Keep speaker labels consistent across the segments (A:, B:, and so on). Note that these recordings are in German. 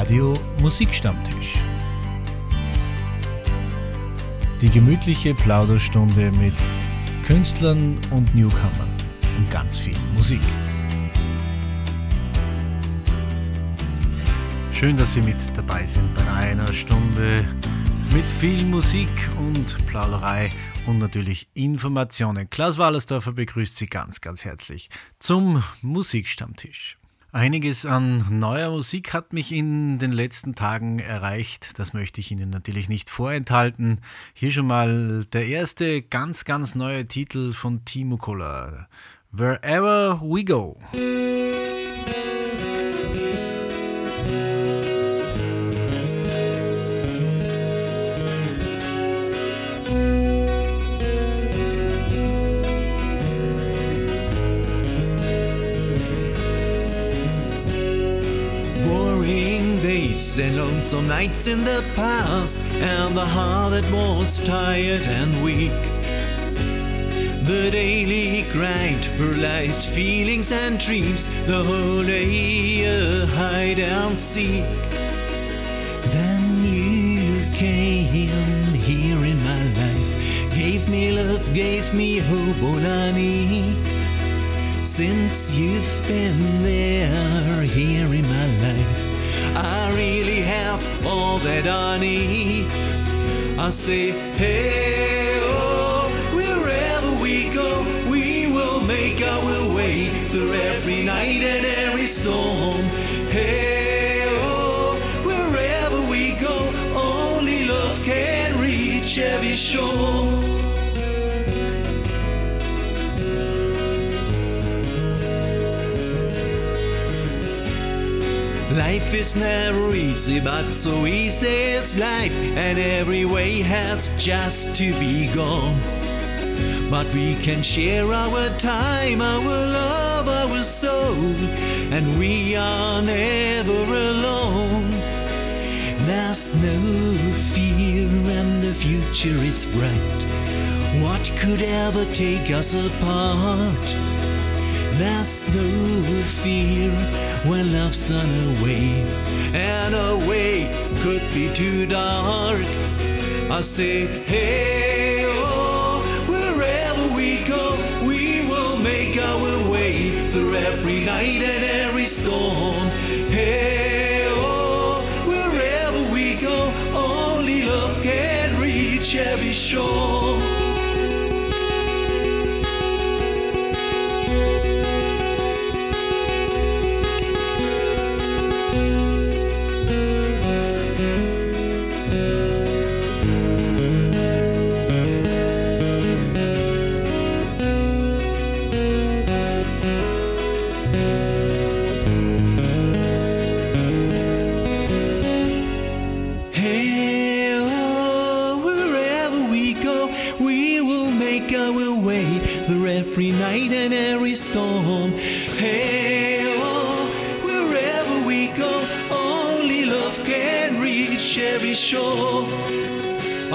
A: Radio Musikstammtisch. Die gemütliche Plauderstunde mit Künstlern und Newcomern und ganz viel Musik. Schön, dass Sie mit dabei sind bei einer Stunde mit viel Musik und Plauderei und natürlich Informationen. Klaus Wallersdorfer begrüßt Sie ganz, ganz herzlich zum Musikstammtisch. Einiges an neuer Musik hat mich in den letzten Tagen erreicht. Das möchte ich Ihnen natürlich nicht vorenthalten. Hier schon mal der erste ganz, ganz neue Titel von Timo Koller. Wherever We Go.
B: Lonesome nights in the past, and the heart that was tired and weak. The daily grind, paralyzed feelings and dreams, the whole day hide and seek. Then you came here in my life, gave me love, gave me hope, all I need. Since you've been there here in my life, I really have all that I need. I say, hey, oh, wherever we go, we will make our way through every night and every storm. Hey, oh, wherever we go, only love can reach every shore. Life is never easy, but so easy is life, and every way has just to be gone. But we can share our time, our love, our soul, and we are never alone. There's no fear, and the future is bright. What could ever take us apart? There's no fear when love's on a way, and a way could be too dark. I say, hey, oh, wherever we go, we will make our way through every night and every storm. Hey, oh, wherever we go, only love can reach every shore.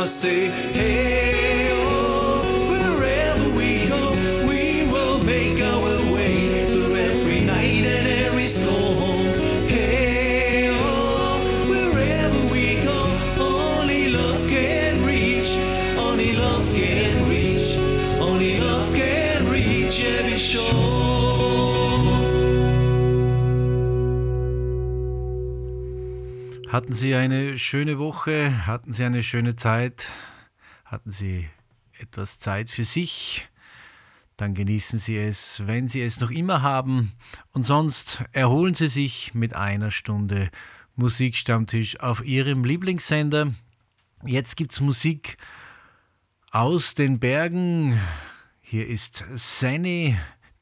B: Say, hey,
A: Hatten Sie eine schöne Woche? Hatten Sie eine schöne Zeit? Hatten Sie etwas Zeit für sich? Dann genießen Sie es, wenn Sie es noch immer haben. Und sonst erholen Sie sich mit einer Stunde Musikstammtisch auf Ihrem Lieblingssender. Jetzt gibt's Musik aus den Bergen. Hier ist Sanny,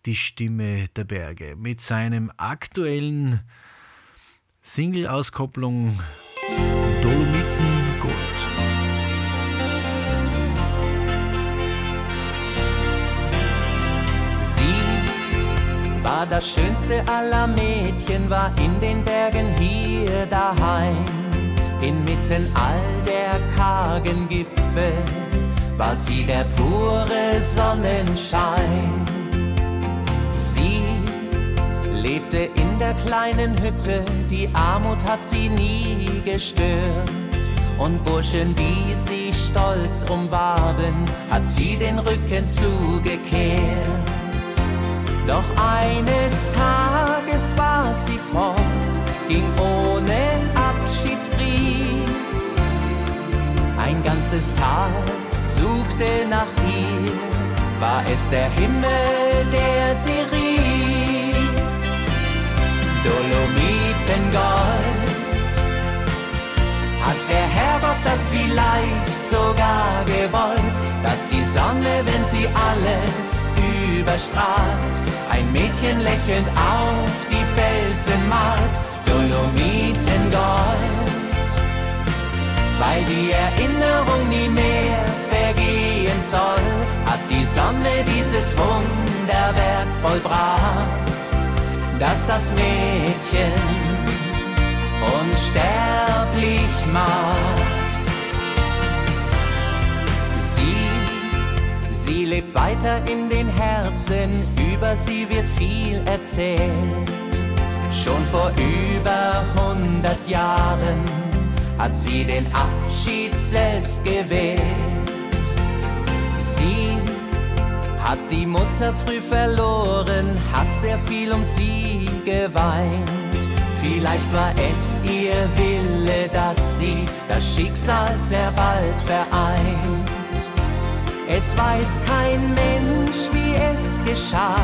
A: die Stimme der Berge, mit seinem aktuellen Single-Auskopplung Dolomiten Gold.
C: Sie war das schönste aller Mädchen, war in den Bergen hier daheim. Inmitten all der kargen Gipfel war sie der pure Sonnenschein. Lebte in der kleinen Hütte, die Armut hat sie nie gestört. Und Burschen, die sie stolz umwarben, hat sie den Rücken zugekehrt. Doch eines Tages war sie fort, ging ohne Abschiedsbrief. Ein ganzes Tag suchte nach ihr, war es der Himmel, der sie rief. Dolomitengott, hat der Herrgott das vielleicht sogar gewollt, dass die Sonne, wenn sie alles überstrahlt, ein Mädchen lächelnd auf die Felsen malt, Dolomitengott weil die Erinnerung nie mehr vergehen soll, hat die Sonne dieses Wunderwerk vollbracht, dass das Mädchen unsterblich macht. Sie, sie lebt weiter in den Herzen, über sie wird viel erzählt. Schon vor über hundert Jahren hat sie den Abschied selbst gewählt. Hat die Mutter früh verloren, hat sehr viel um sie geweint. Vielleicht war es ihr Wille, dass sie das Schicksal sehr bald vereint. Es weiß kein Mensch, wie es geschah.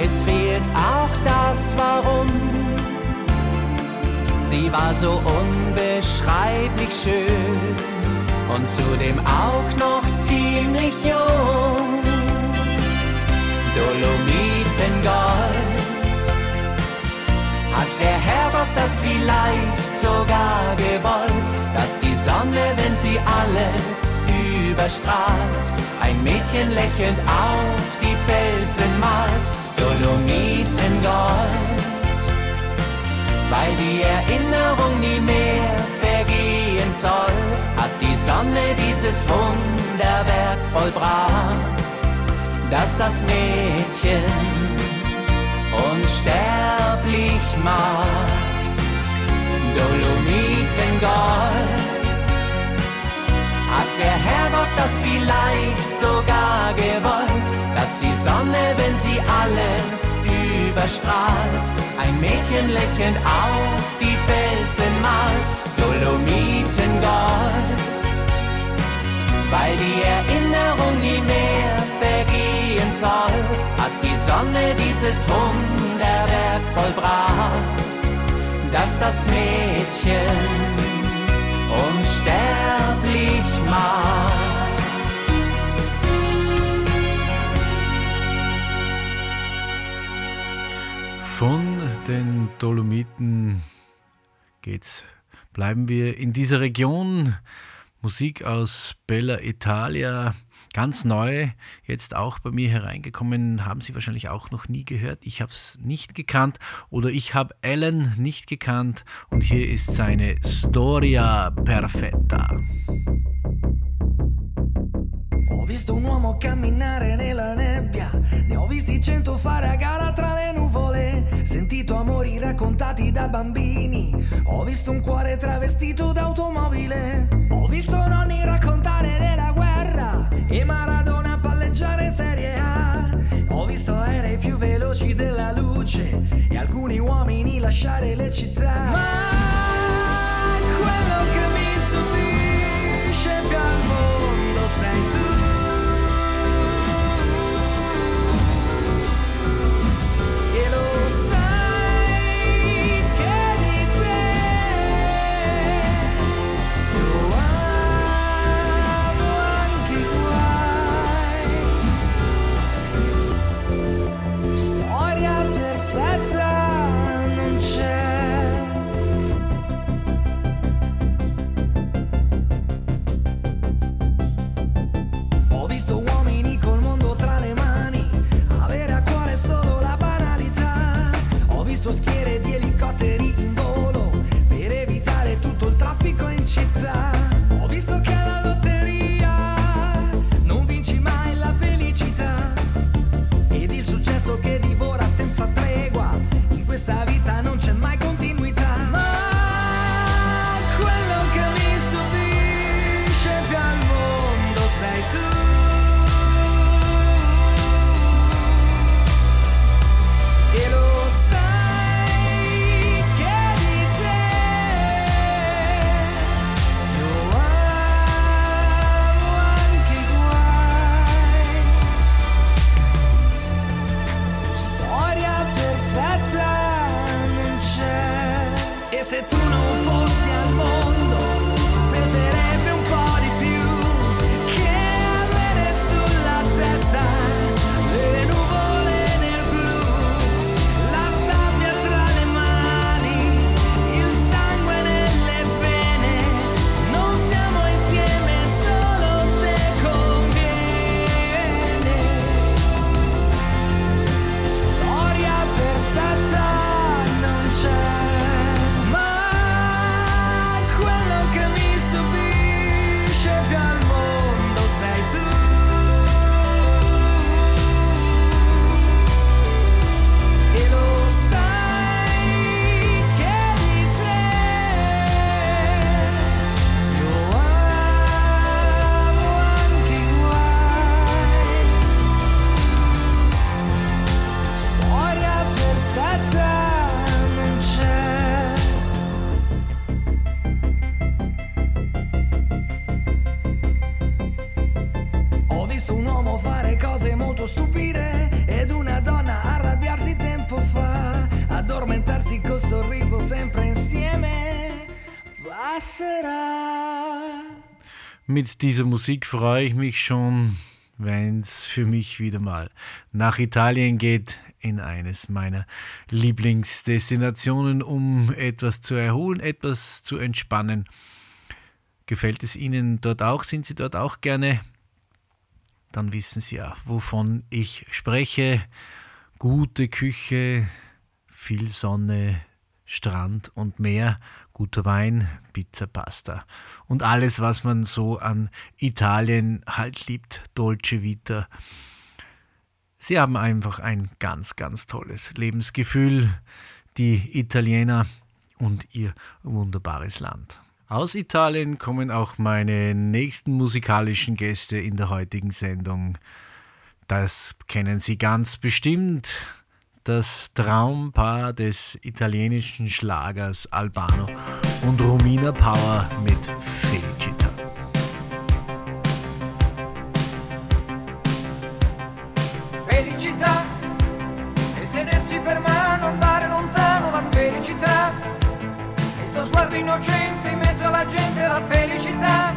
C: Es fehlt auch das Warum. Sie war so unbeschreiblich schön und zudem auch noch ziemlich jung. Dolomitengott, hat der Herrgott das vielleicht sogar gewollt, dass die Sonne, wenn sie alles überstrahlt, ein Mädchen lächelnd auf die Felsen malt. Dolomitengott weil die Erinnerung nie mehr vergehen soll, hat die Sonne dieses Wunderwerk vollbracht, dass das Mädchen unsterblich macht. Dolomitengott, hat der Herrgott das vielleicht sogar gewollt, dass die Sonne, wenn sie alles überstrahlt, ein Mädchen lächelnd auf die Felsen malt, Dolomitengott. Weil die Erinnerung nie mehr soll, hat die Sonne dieses Wunderwerk vollbracht, dass das Mädchen unsterblich macht.
A: Von den Dolomiten geht's. Bleiben wir in dieser Region. Musik aus Bella Italia, ganz neu, jetzt auch bei mir hereingekommen, haben Sie wahrscheinlich auch noch nie gehört. Ich habe es nicht gekannt oder ich habe Alan nicht gekannt und hier ist seine Storia Perfetta.
D: Ho visto un uomo camminare nella nebbia, ne ho visti cento fare a gara tra le nuvole, sentito amori raccontati da bambini, ho visto un cuore travestito d'automobile, ho visto nonni raccontare della e Maradona palleggiare Serie A, ho visto aerei più veloci della luce e alcuni uomini lasciare le città. Ma quello che mi stupisce più al mondo sei tu.
A: Mit dieser Musik freue ich mich schon, wenn es für mich wieder mal nach Italien geht, in eines meiner Lieblingsdestinationen, um etwas zu erholen, etwas zu entspannen. Gefällt es Ihnen dort auch? Sind Sie dort auch gerne? Dann wissen Sie ja, wovon ich spreche. Gute Küche, viel Sonne, Strand und Meer, guter Wein, Pizza, Pasta und alles, was man so an Italien halt liebt, Dolce Vita. Sie haben einfach ein ganz, ganz tolles Lebensgefühl, die Italiener und ihr wunderbares Land. Aus Italien kommen auch meine nächsten musikalischen Gäste in der heutigen Sendung. Das kennen Sie ganz bestimmt. Das Traumpaar des italienischen Schlagers Albano und Romina Power mit Felicita.
E: felicità e tenersi per mano, andare lontano la felicità. Il tuo sguardo innocente in mezzo alla gente, la felicità.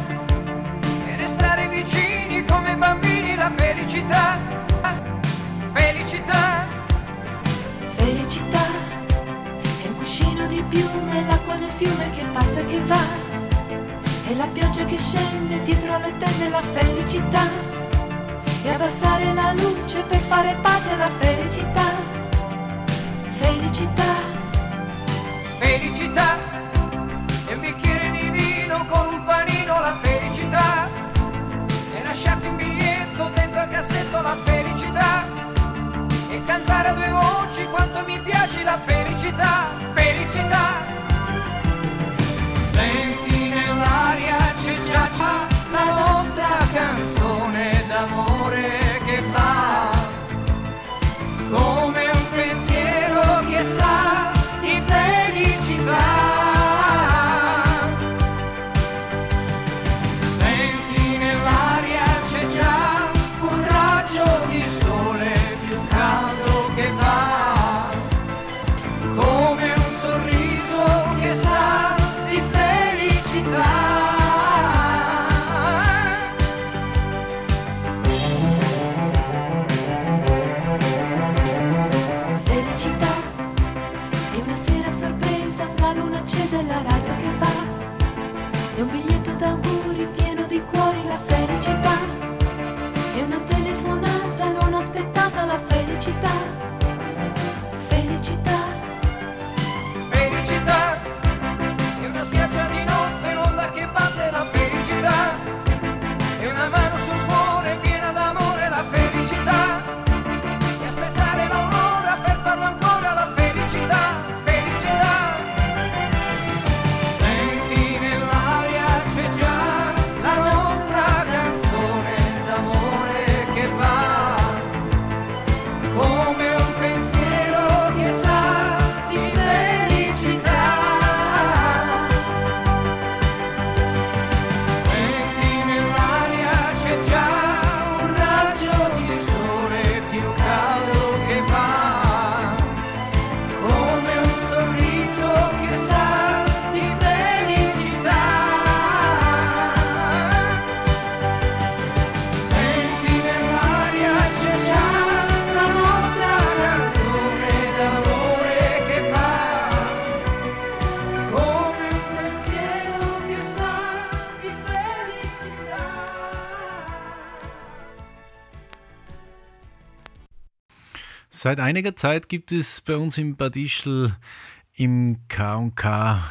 E: E restare vicini come bambini, la felicità. Felicità,
F: fiume che passa e che va. E la pioggia che scende dietro alle tende, la felicità. E abbassare la luce per fare pace alla felicità. Felicità,
E: felicità. E un bicchiere di vino con un panino, la felicità. E lasciarti un biglietto dentro al cassetto, la felicità. E cantare a due voci quanto mi piace la felicità, felicità. I
A: Seit einiger Zeit gibt es bei uns im Bad Ischl im K&K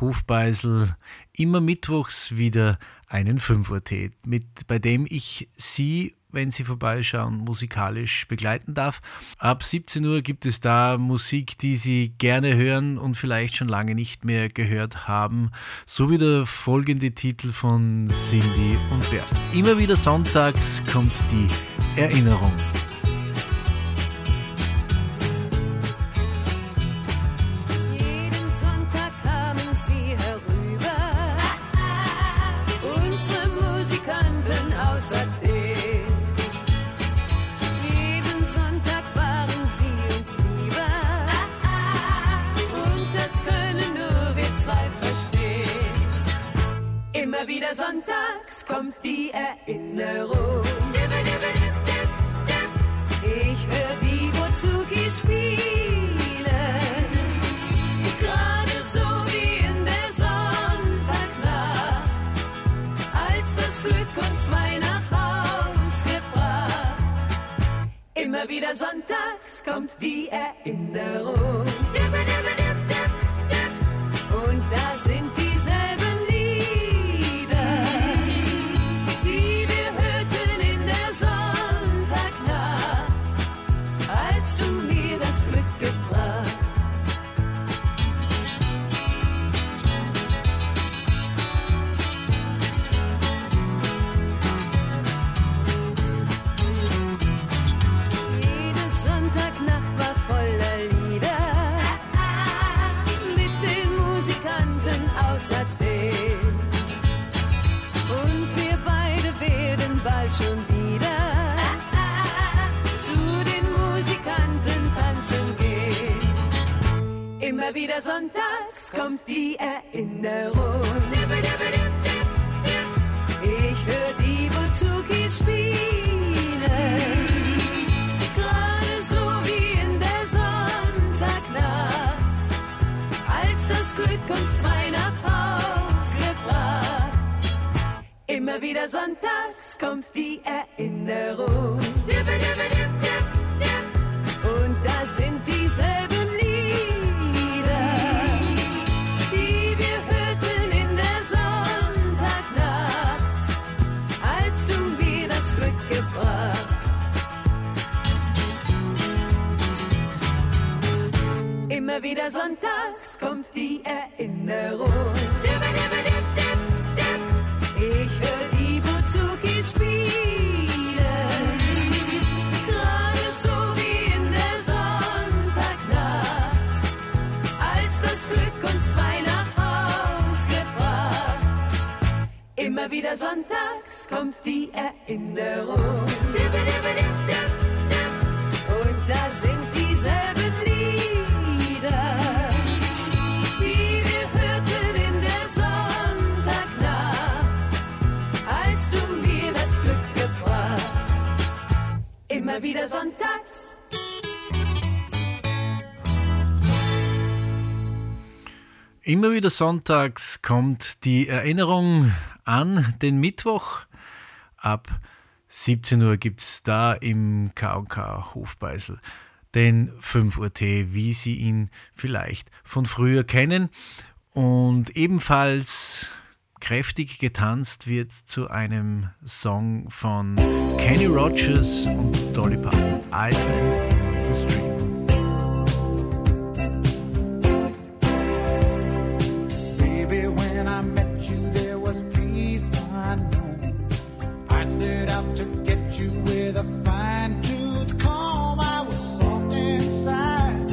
A: Hofbeisel immer mittwochs wieder einen 5 Uhr Tee, mit, bei dem ich Sie, wenn Sie vorbeischauen, musikalisch begleiten darf. Ab 17 Uhr gibt es da Musik, die Sie gerne hören und vielleicht schon lange nicht mehr gehört haben, so wie der folgende Titel von Cindy und Bert. Immer wieder sonntags kommt die Erinnerung.
G: Immer wieder sonntags kommt die Erinnerung. Ich höre die Bozuki spielen, gerade so wie in der Sonntagnacht, als das Glück uns zwei nach Haus gebracht. Immer wieder sonntags kommt die Erinnerung. Und da sind dieselben Immer wieder sonntags kommt die Erinnerung. Ich höre die Buzukis spielen. Gerade so wie in der Sonntagnacht, als das Glück uns zwei nach Haus gebracht. Immer wieder sonntags kommt die Erinnerung. Und da sind dieselben gebracht. Immer wieder sonntags kommt die Erinnerung. Ich höre die Buzuki spielen, gerade so wie in der Sonntagnacht, als das Glück uns zwei nach Haus gebracht. Immer wieder sonntags kommt die Erinnerung. Und da sind dieselben Lieder, die wir hörten in der Sonntagnacht, als du mir das Glück gebracht. Immer wieder sonntags.
A: Immer wieder sonntags kommt die Erinnerung an den Mittwoch. Ab 17 Uhr gibt es da im KK Hofbeisel den 5 Uhr Tee, wie Sie ihn vielleicht von früher kennen. Und ebenfalls kräftig getanzt wird zu einem Song von Kenny Rogers und Dolly Parton, Island in the Stream.
H: I set out to get you with a fine tooth comb. I was soft inside.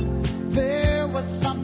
H: There was something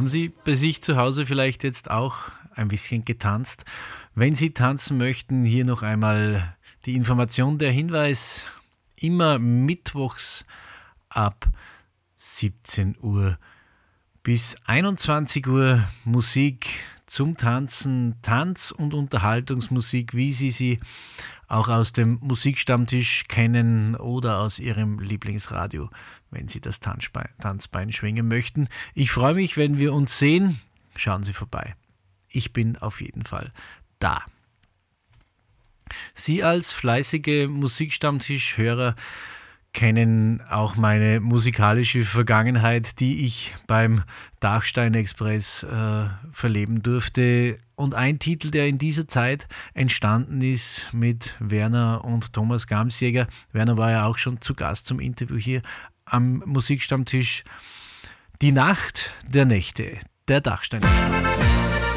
A: Haben Sie bei sich zu Hause vielleicht jetzt auch ein bisschen getanzt? Wenn Sie tanzen möchten, hier noch einmal die Information, der Hinweis, immer mittwochs ab 17 Uhr bis 21 Uhr Musik zum Tanzen, Tanz- und Unterhaltungsmusik, wie Sie sie auch aus dem Musikstammtisch kennen oder aus Ihrem Lieblingsradio, wenn Sie das Tanzbein, Tanzbein schwingen möchten. Ich freue mich, wenn wir uns sehen. Schauen Sie vorbei. Ich bin auf jeden Fall da. Sie als fleißige Musikstammtischhörer kennen auch meine musikalische Vergangenheit, die ich beim Dachstein Express äh, verleben durfte. Und ein Titel, der in dieser Zeit entstanden ist mit Werner und Thomas Gamsjäger. Werner war ja auch schon zu Gast zum Interview hier am Musikstammtisch. Die Nacht der Nächte, der Dachstein Express.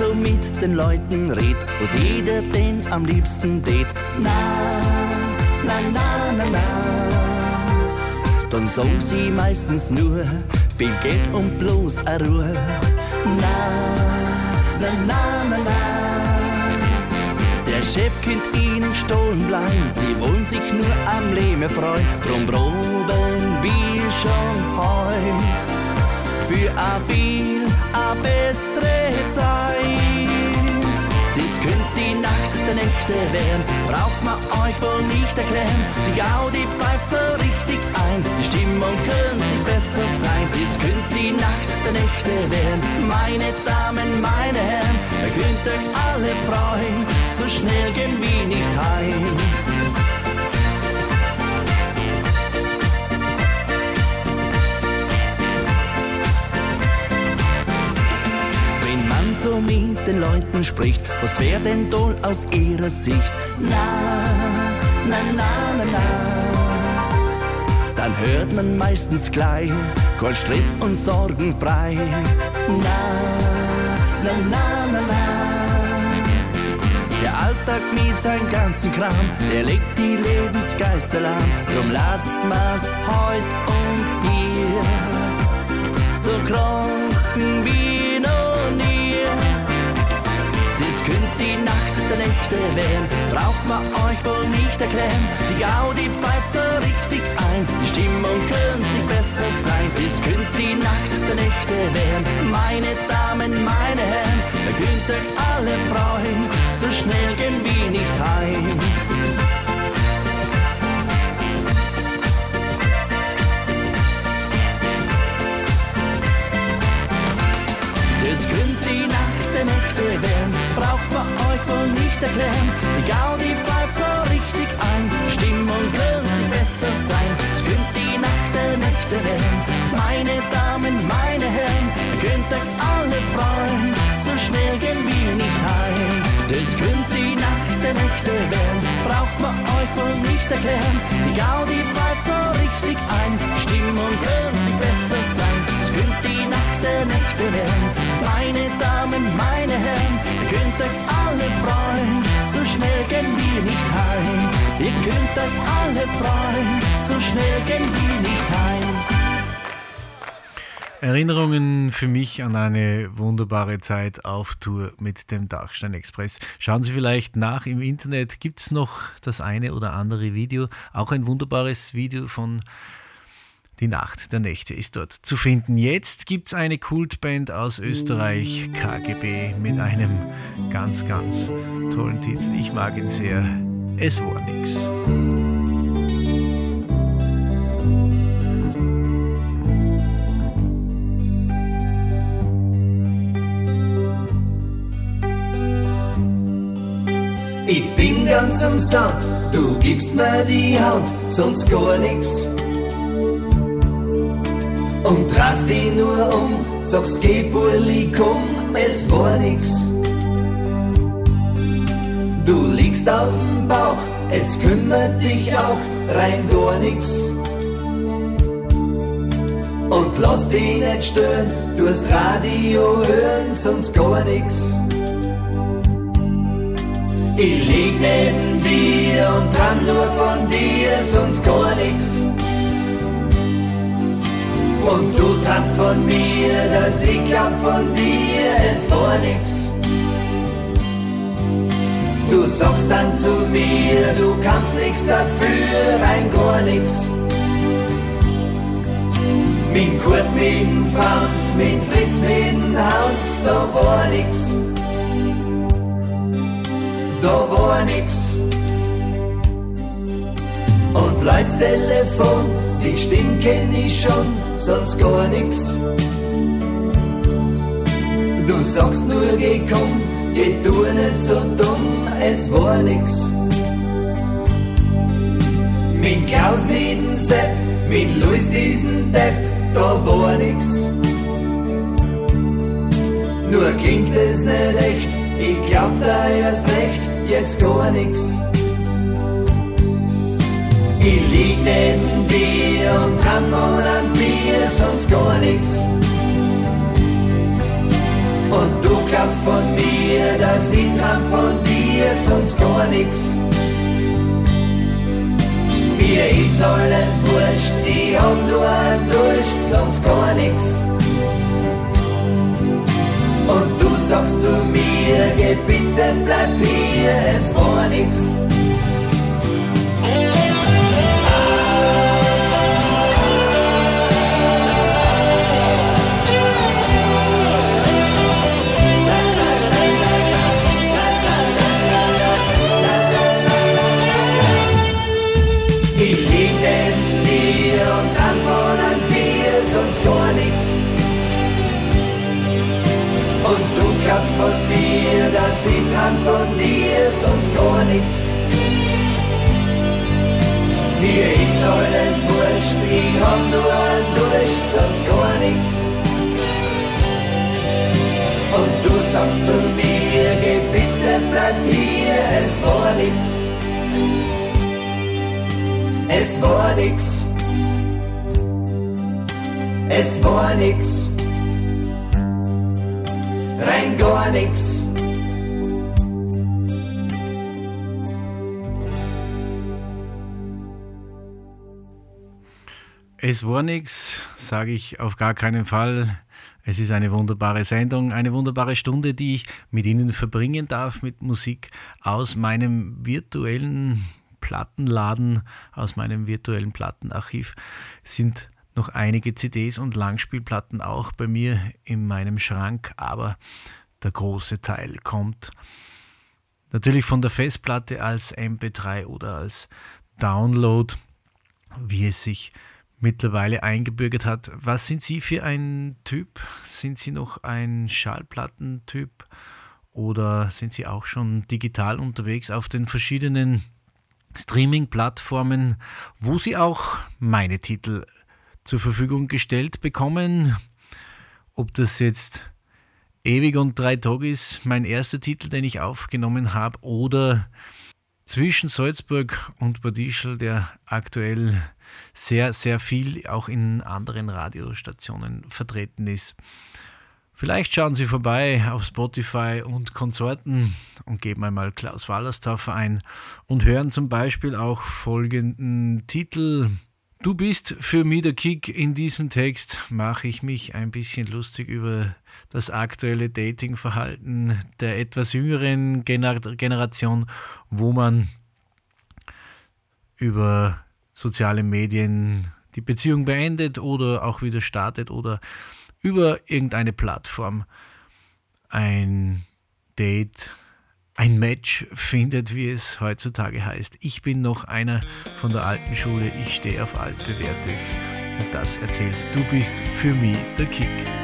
I: So mit den Leuten red, was jeder denn am liebsten tät. Na, na, na, na, na. Dann sagen sie meistens nur viel Geld und bloß a Ruhe. Na, na, na, na, na. Der Chef könnt ihnen stohlen bleiben, sie wollen sich nur am Leben freuen. Drum proben wir schon heut für a viel a bessere Zeit. Dies könnte die Nacht der Nächte werden, braucht man euch wohl nicht erklären. Die Gaudi pfeift so richtig ein, die Stimmung könnte besser sein. Dies könnte die Nacht der Nächte werden, meine Damen, meine Herren. Ihr könnt euch alle freuen, so schnell gehen wir nicht heim. So mit den Leuten spricht, was wär denn toll aus ihrer Sicht? Na, na, na, na, na. Dann hört man meistens gleich, kein Stress und Sorgen frei. Na, na, na, na, na. Der Alltag mit seinem ganzen Kram, der legt die Lebensgeister lahm. Drum lass mal's heut und hier so krochen wie Werden, braucht man euch wohl nicht erklären. Die Gaudi pfeift so richtig ein, die Stimmung könnte nicht besser sein. Es könnte die Nacht der Nächte werden, meine Damen, meine Herren. Ihr könnt euch alle freuen, so schnell gehen wir nicht heim. Nicht erklären. Die Gaudi pfeift so richtig ein, Stimmung könnte besser sein. Es könnte die Nacht der Nächte werden, meine Damen, meine Herren, ihr könnt euch alle freuen, so schnell gehen wir nicht heim. Das könnte die Nacht der Nächte werden, braucht man euch wohl nicht erklären. Die Gaudi pfeift so richtig ein, Stimmung könnte besser sein. Es könnte die Nacht der Nächte werden, meine Damen, meine Herren, könnt euch alle freuen, so schnell gehen wir nicht heim. Ihr könnt euch alle freuen, so schnell gehen wir nicht heim.
A: Erinnerungen für mich an eine wunderbare Zeit auf Tour mit dem Dachstein Express. Schauen Sie vielleicht nach im Internet, gibt es noch das eine oder andere Video, auch ein wunderbares Video von Die Nacht der Nächte ist dort zu finden. Jetzt gibt es eine Kultband aus Österreich, KGB, mit einem ganz, ganz tollen Titel. Ich mag ihn sehr. Es war nix.
J: Ich bin ganz am Satt, du gibst mir die Hand, sonst gar nix. Und drehst dich nur um, sagst geh Burli, komm, es war nix. Du liegst auf dem Bauch, es kümmert dich auch rein gar nix. Und lass dich nicht stören, du hast Radio hören, sonst gar nix. Ich lieg neben dir und träum nur von dir, sonst gar nix. Und du träumst von mir, dass ich glaub von dir, es war nix. Du sagst dann zu mir, du kannst nix dafür, rein gar nix. Min Kurt, min Franz, min Fritz, min Hans, da war nix. Da war nix. Und Leits Telefon, die Stimme kenn ich schon, sonst gar nix. Du sagst nur, geh komm, geh du nicht so dumm, es war nix. Min Klaus mit dem Sepp, mit Luis diesen Depp, da war nix. Nur klingt es nicht echt, ich glaub da erst recht, jetzt gar nix. Ich lieg neben dir und träum von einem Bier, sonst gar nix. Und du glaubst von mir, dass ich träum von dir, sonst gar nix. Mir ist alles wurscht, ich hab nur ein Durst, sonst gar nix. Und du sagst zu mir, geh bitte bleib hier, es war nix. Mir, dass träum von dir, sonst gar nix. Mir ist alles wurscht, ich hab nur ein Durst, sonst gar nix. Und du sagst zu mir, geh bitte bleib hier, es war nix. Es war nix. Es war nix. Rein gar nix.
A: Es war nix, sage ich auf gar keinen Fall. Es ist eine wunderbare Sendung, eine wunderbare Stunde, die ich mit Ihnen verbringen darf mit Musik aus meinem virtuellen Plattenladen, aus meinem virtuellen Plattenarchiv. Sind noch einige CDs und Langspielplatten auch bei mir in meinem Schrank, aber der große Teil kommt natürlich von der Festplatte als MP3 oder als Download, wie es sich mittlerweile eingebürgert hat. Was sind Sie für ein Typ? Sind Sie noch ein Schallplattentyp oder sind Sie auch schon digital unterwegs auf den verschiedenen Streaming-Plattformen, wo Sie auch meine Titel zur Verfügung gestellt bekommen? Ob das jetzt Ewig und drei Tage ist mein erster Titel, den ich aufgenommen habe, oder zwischen Salzburg und Bad Ischl, der aktuell sehr, sehr viel auch in anderen Radiostationen vertreten ist. Vielleicht schauen Sie vorbei auf Spotify und Konsorten und geben einmal Klaus Wallerstorfer ein und hören zum Beispiel auch folgenden Titel. Du bist für mich der Kick. In diesem Text mache ich mich ein bisschen lustig über das aktuelle Datingverhalten der etwas jüngeren Gener Generation, wo man über soziale Medien die Beziehung beendet oder auch wieder startet oder über irgendeine Plattform ein Date, ein Match findet, wie es heutzutage heißt. Ich bin noch einer von der alten Schule, ich stehe auf altbewährtes und das erzählt, du bist für mich der Kick.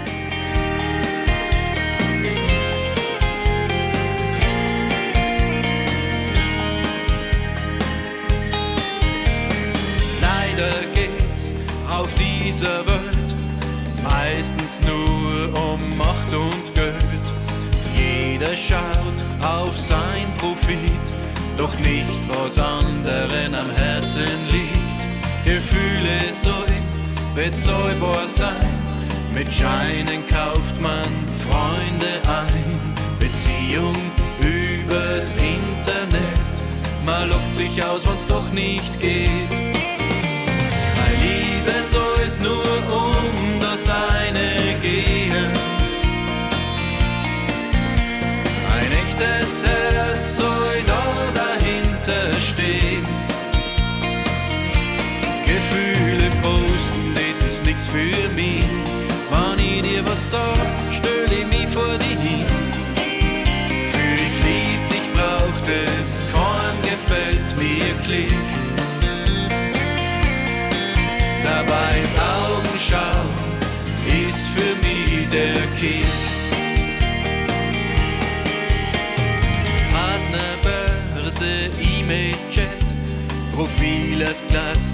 K: Auf dieser Welt meistens nur um Macht und Geld. Jeder schaut auf sein Profit, doch nicht was anderen am Herzen liegt. Gefühle sollen bezahlbar sein, mit Scheinen kauft man Freunde ein. Beziehung übers Internet man lockt sich aus, wenn's doch nicht geht.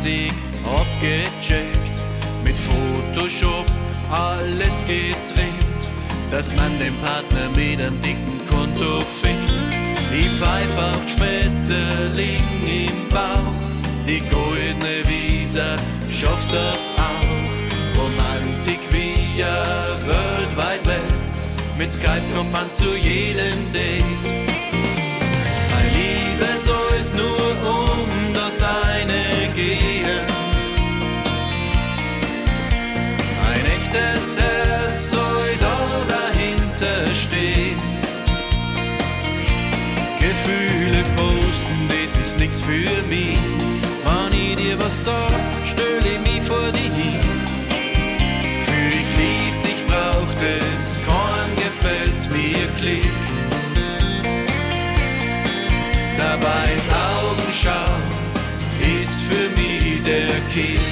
K: Klassik abgecheckt. Mit Photoshop alles getrennt, dass man den Partner mit einem dicken Konto findet. Ich pfeif auf Schmetterling im Bauch, die goldene Visa schafft das auch. Romantik ja World Wide Web, mit Skype kommt man zu jedem Date. Meine Liebe soll es nur um das eine Echtes Herz soll da dahinter stehen. Gefühle posten, das ist nix für mich. Wenn ich dir was sag, stell ich mich vor dich hin. Für ich lieb dich braucht es, kein gefällt mir Klick. Dabei Augenschau ist für mich der Kick.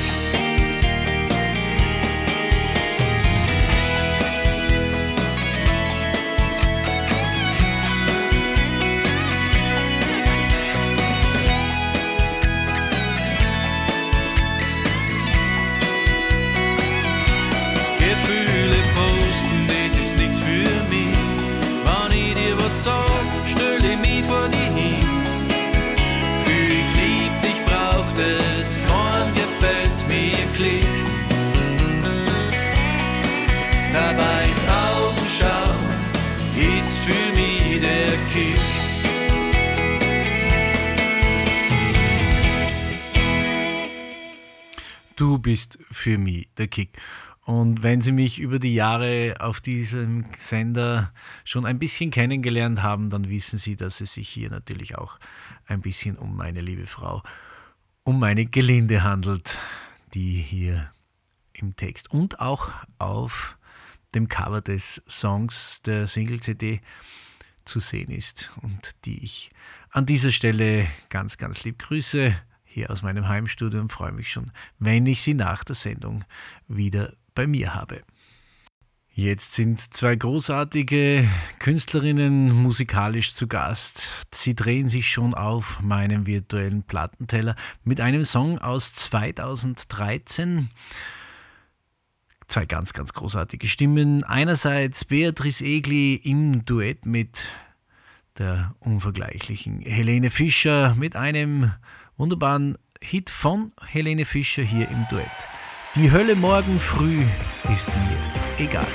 K: Für mich der Kick.
A: Und wenn Sie mich über die Jahre auf diesem Sender schon ein bisschen kennengelernt haben, dann wissen Sie, dass es sich hier natürlich auch ein bisschen um meine liebe Frau, um meine Gelinde handelt, die hier im Text und auch auf dem Cover des Songs der Single-CD zu sehen ist und die ich an dieser Stelle ganz, ganz lieb grüße hier aus meinem Heimstudio und freue mich schon, wenn ich sie nach der Sendung wieder bei mir habe. Jetzt sind zwei großartige Künstlerinnen musikalisch zu Gast. Sie drehen sich schon auf meinem virtuellen Plattenteller mit einem Song aus 2013 zwei ganz, ganz großartige Stimmen. Einerseits Beatrice Egli im Duett mit der unvergleichlichen Helene Fischer mit einem wunderbaren Hit von Helene Fischer hier im Duett. Die Hölle morgen früh ist mir egal.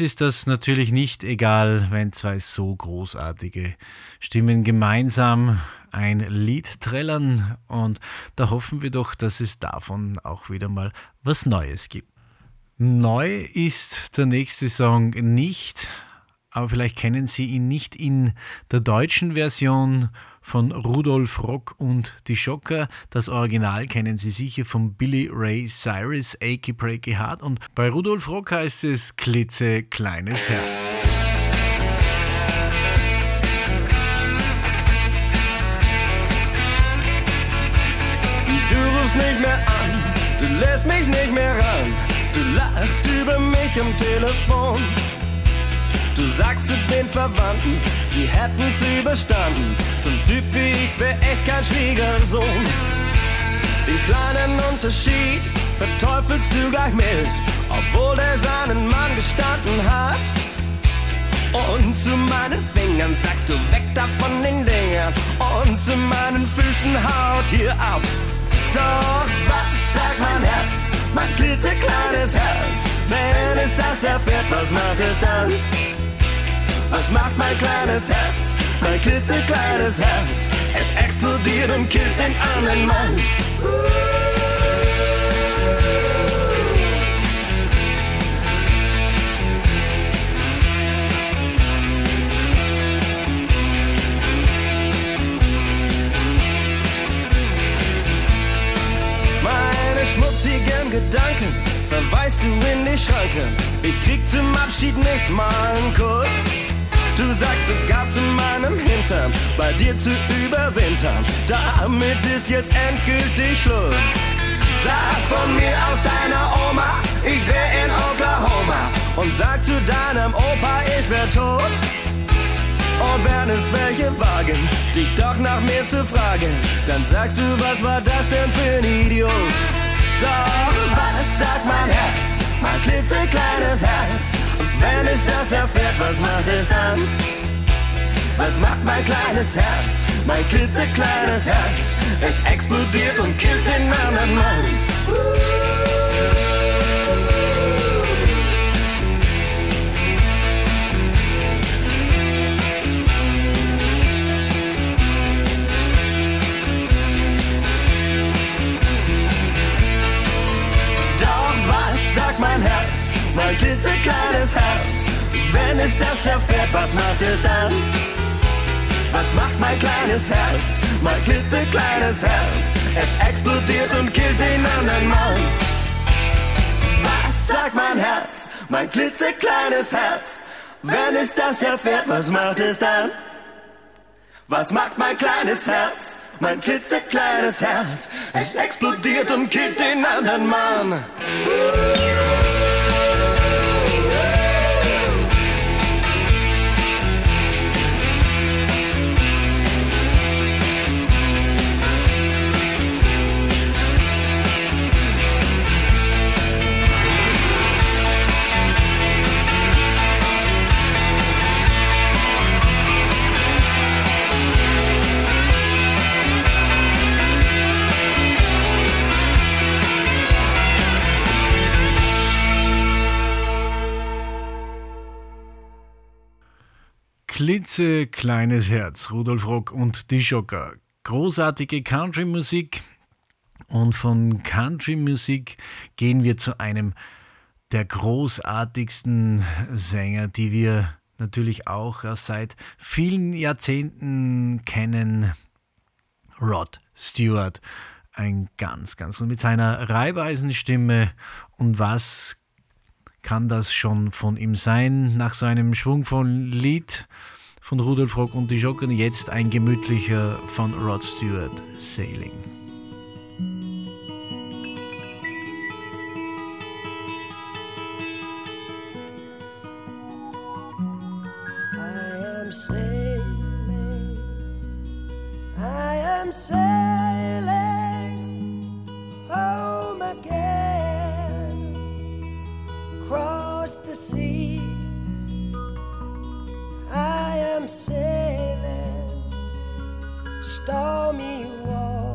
A: Ist das natürlich nicht egal, wenn zwei so großartige Stimmen gemeinsam ein Lied trällern und da hoffen wir doch, dass es davon auch wieder mal was Neues gibt. Neu ist der nächste Song nicht, aber vielleicht kennen Sie ihn nicht in der deutschen Version von Rudolf Rock und die Schocker. Das Original kennen Sie sicher von Billy Ray Cyrus, Achy Breaky Heart. Und bei Rudolf Rock heißt es Klitze kleines Herz.
L: Du rufst nicht mehr an, du lässt mich nicht mehr ran, du lachst über mich am Telefon. Du sagst zu den Verwandten, sie hätten's überstanden. Ein Typ wie ich wär echt kein Schwiegersohn. Den kleinen Unterschied verteufelst du gleich mit, obwohl der seinen Mann gestanden hat. Und zu meinen Fingern sagst du weg da von den Dingern und zu meinen Füßen haut hier ab. Doch was sagt mein Herz, mein klitzekleines Herz, wenn es das erfährt, was macht es dann? Was macht mein kleines Herz, mein klitzekleines Herz? Es explodiert und killt den anderen Mann. Meine schmutzigen Gedanken verweist du in die Schranke. Ich krieg zum Abschied nicht mal einen Kuss. Du sagst sogar zu meinem Hintern, bei dir zu überwintern. Damit ist jetzt endgültig Schluss. Sag von mir aus deiner Oma, ich wär in Oklahoma. Und sag zu deinem Opa, ich wär tot. Und wenn es welche wagen, dich doch nach mir zu fragen, dann sagst du, was war das denn für ein Idiot? Doch was sagt mein Herz, mein klitzekleines Herz? Wenn es das erfährt, was macht es dann? Was macht mein kleines Herz, mein klitzekleines Herz? Es explodiert und killt den anderen Mann. Doch was sagt mein Herz, mein klitzekleines Herz? Wenn es das erfährt, was macht es dann? Was macht mein kleines Herz, mein klitzekleines Herz? Es explodiert und killt den anderen Mann. Was sagt mein Herz, mein klitzekleines Herz? Wenn es das erfährt, was macht es dann? Was macht mein kleines Herz, mein klitzekleines Herz? Es explodiert und killt den anderen Mann.
A: Klitzekleines Herz, Rudolf Rock und die Schocker. Großartige Country-Musik. Und von Country-Musik gehen wir zu einem der großartigsten Sänger, die wir natürlich auch seit vielen Jahrzehnten kennen. Rod Stewart. Ein ganz, ganz gut mit seiner Reibeisenstimme. Und was kann das schon von ihm sein? Nach so einem schwungvollen Lied von Rudolf Rock und die Jocken jetzt ein gemütlicher von Rod Stewart, Sailing.
M: I am I am sailing stormy waters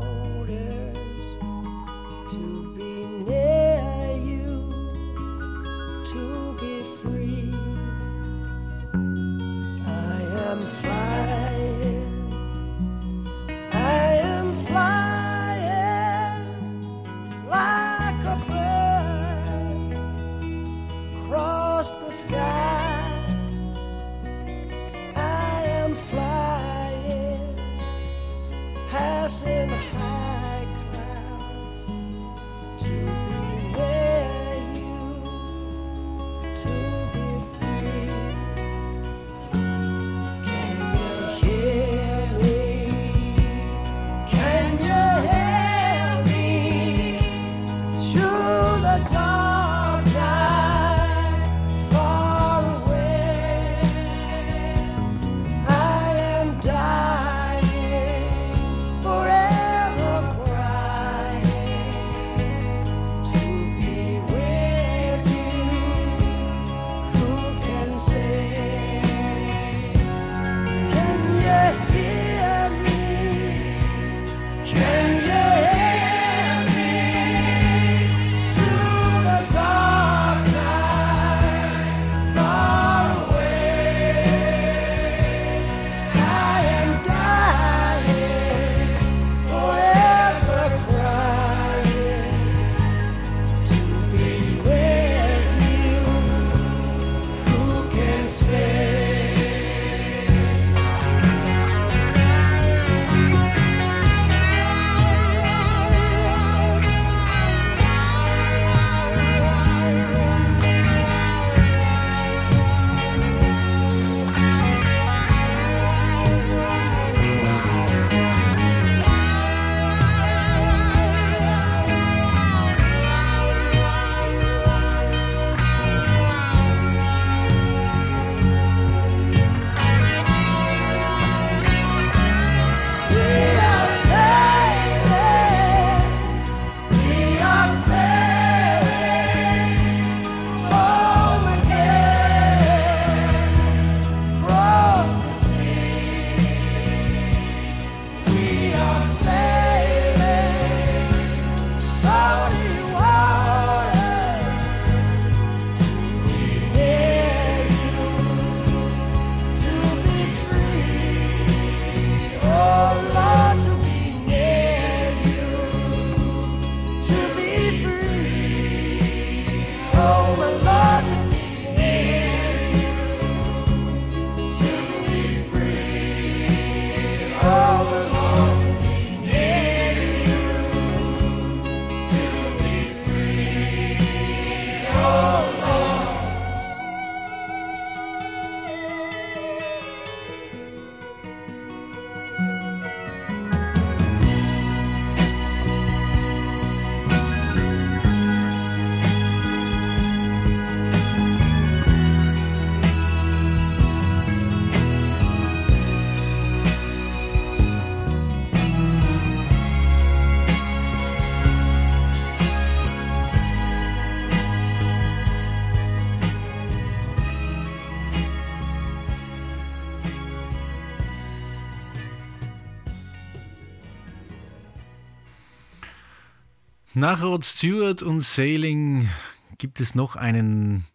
A: Nach Rod Stewart und Sailing gibt es noch einen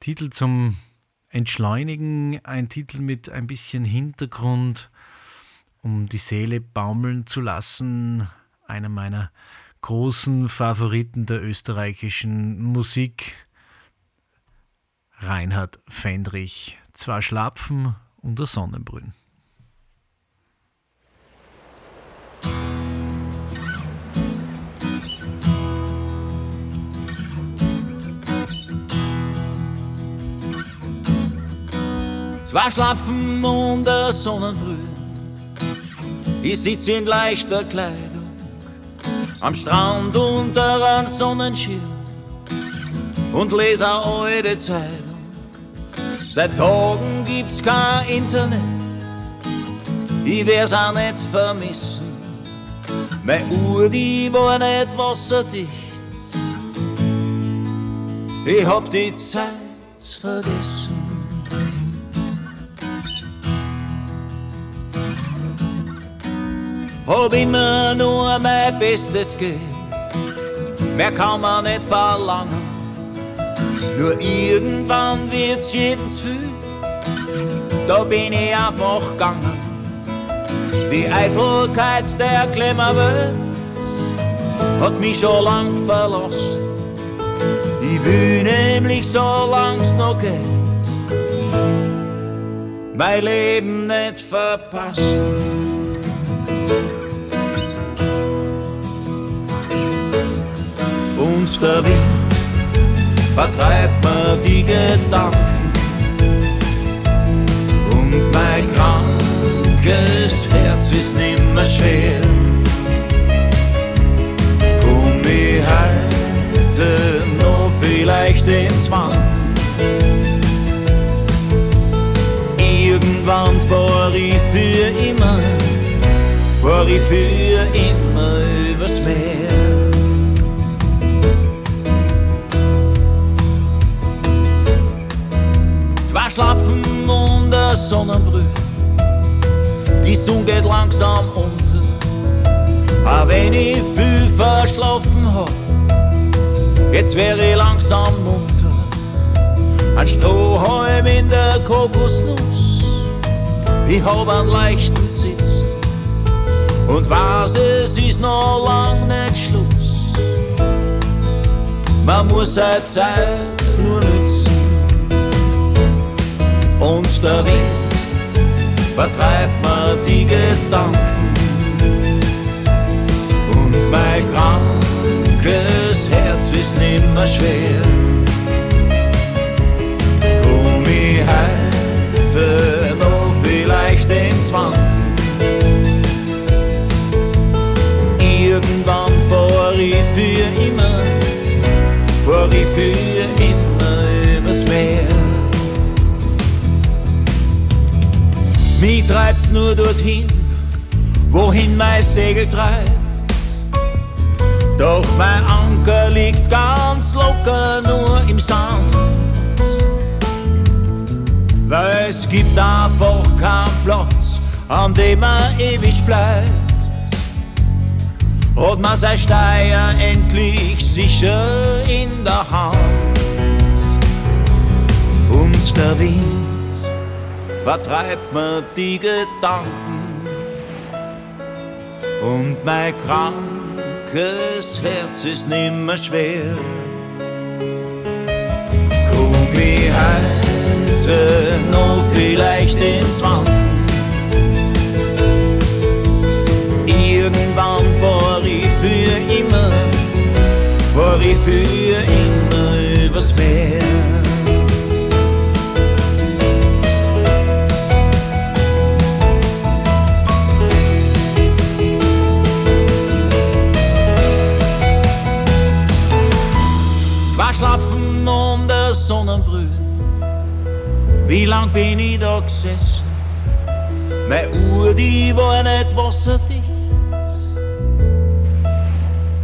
A: Titel zum Entschleunigen, ein Titel mit ein bisschen Hintergrund, um die Seele baumeln zu lassen. Einer meiner großen Favoriten der österreichischen Musik. Reinhard Fendrich. Zwar Schlapfen unter Sonnenbrünn.
K: Zwei Schlapfen unter Sonnenbrühen. Ich sitze in leichter Kleidung am Strand unter einem Sonnenschirm und lese eine alte Zeitung. Seit Tagen gibt's kein Internet, ich werd's auch nicht vermissen. Meine Uhr, die war nicht wasserdicht, ich hab die Zeit vergessen. Hab immer nur mein Bestes gegeben, mehr kann man nicht verlangen. Nur irgendwann wird's jedem zu viel, da bin ich einfach gegangen. Die Eitelkeit der Klemmerwelt hat mich schon lang verlassen. Ich will nicht nämlich solang's noch geht, mein Leben nicht verpassen. Und der Wind vertreibt mir die Gedanken und mein krankes Herz ist nimmer schwer. Sonne geht langsam unter. Aber wenn ich viel verschlafen hab, jetzt wäre ich langsam munter. Ein Strohhalm in der Kokosnuss, ich hab einen leichten Sitz und weiß, es ist noch lang nicht Schluss. Man muss seine Zeit nur nützen und der Wind vertreibt die Gedanken und mein krankes Herz ist nimmer schwer. Komm ich heute noch vielleicht ins Wanken? Irgendwann fahr ich für immer, fahr ich für treibt's nur dorthin, wohin mein Segel treibt. Doch mein Anker liegt ganz locker nur im Sand. Weil es gibt einfach keinen Platz, an dem man ewig bleibt. Hat man sein Steuer endlich sicher in der Hand. Und der Wind vertreibt mir die Gedanken und mein krankes Herz ist nimmer schwer. Komm ich heute noch vielleicht ins Wanken? Irgendwann fahr ich für immer, fahr ich für immer übers Meer. Und der Sonnenbrühe. Wie lang bin ich da gesessen? Meine Uhr, die war nicht wasserdicht.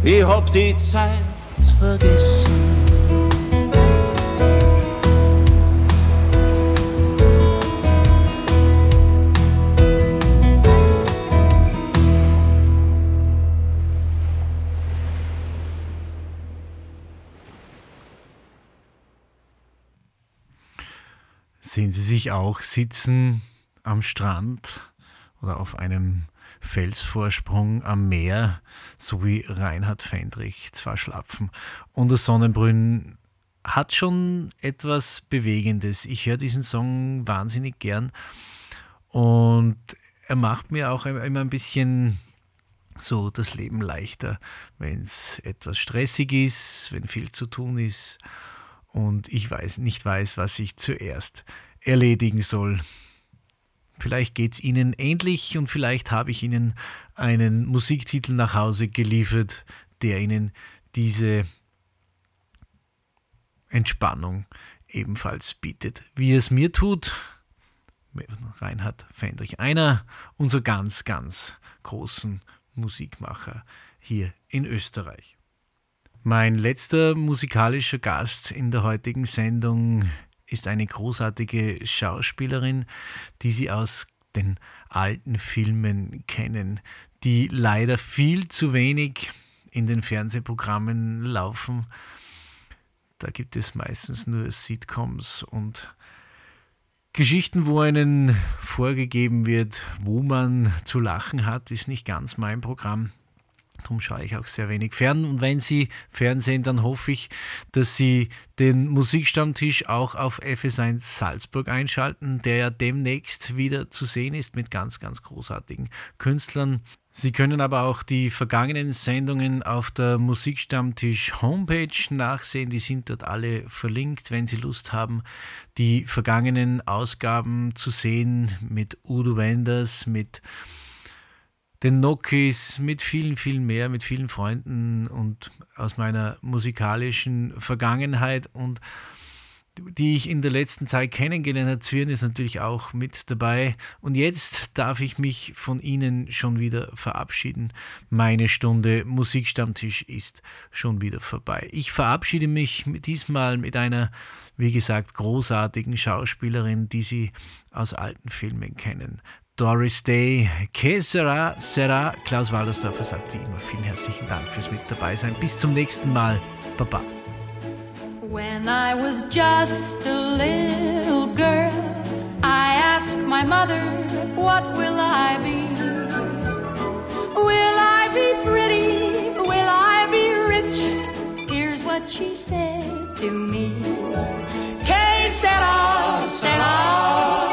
K: Ich hab die Zeit vergessen.
A: Sehen Sie sich auch sitzen am Strand oder auf einem Felsvorsprung am Meer, so wie Reinhard Fendrich, zwei Schlapfen und das Sonnenbrünn hat schon etwas Bewegendes. Ich höre diesen Song wahnsinnig gern und er macht mir auch immer ein bisschen so das Leben leichter, wenn es etwas stressig ist, wenn viel zu tun ist und ich weiß, nicht weiß, was ich zuerst erledigen soll. Vielleicht geht es Ihnen ähnlich und vielleicht habe ich Ihnen einen Musiktitel nach Hause geliefert, der Ihnen diese Entspannung ebenfalls bietet. Wie es mir tut, Reinhard Fendrich, einer unserer ganz, ganz großen Musikmacher hier in Österreich. Mein letzter musikalischer Gast in der heutigen Sendung ist eine großartige Schauspielerin, die Sie aus den alten Filmen kennen, die leider viel zu wenig in den Fernsehprogrammen laufen. Da gibt es meistens nur Sitcoms und Geschichten, wo einen vorgegeben wird, wo man zu lachen hat, ist nicht ganz mein Programm. Darum schaue ich auch sehr wenig fern. Und wenn Sie Fernsehen, dann hoffe ich, dass Sie den Musikstammtisch auch auf FS1 Salzburg einschalten, der ja demnächst wieder zu sehen ist mit ganz, ganz großartigen Künstlern. Sie können aber auch die vergangenen Sendungen auf der Musikstammtisch Homepage nachsehen. Die sind dort alle verlinkt, wenn Sie Lust haben, die vergangenen Ausgaben zu sehen mit Udo Wenders, mit den Nokis, mit vielen, vielen mehr, mit vielen Freunden und aus meiner musikalischen Vergangenheit und die ich in der letzten Zeit kennengelernt habe. Zwirn ist natürlich auch mit dabei. Und jetzt darf ich mich von Ihnen schon wieder verabschieden. Meine Stunde Musikstammtisch ist schon wieder vorbei. Ich verabschiede mich diesmal mit einer, wie gesagt, großartigen Schauspielerin, die Sie aus alten Filmen kennen. Doris Day, Que sera, sera. Klaus Wallersdorfer sagt wie immer vielen herzlichen Dank fürs Mit dabei sein. Bis zum nächsten Mal. Baba.
F: When I was just a little girl, I asked my mother, What will I be? Will I be pretty? Will I be rich? Here's what she said to me Que sera, sera.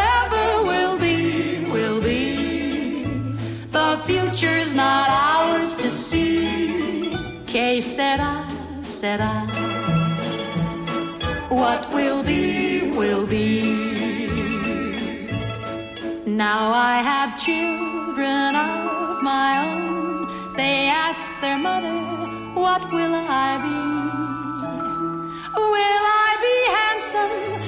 F: future's not ours to see. Que sera, sera. What will be, will be. Now I have children of my own. They ask their mother, What will I be? Will I be handsome?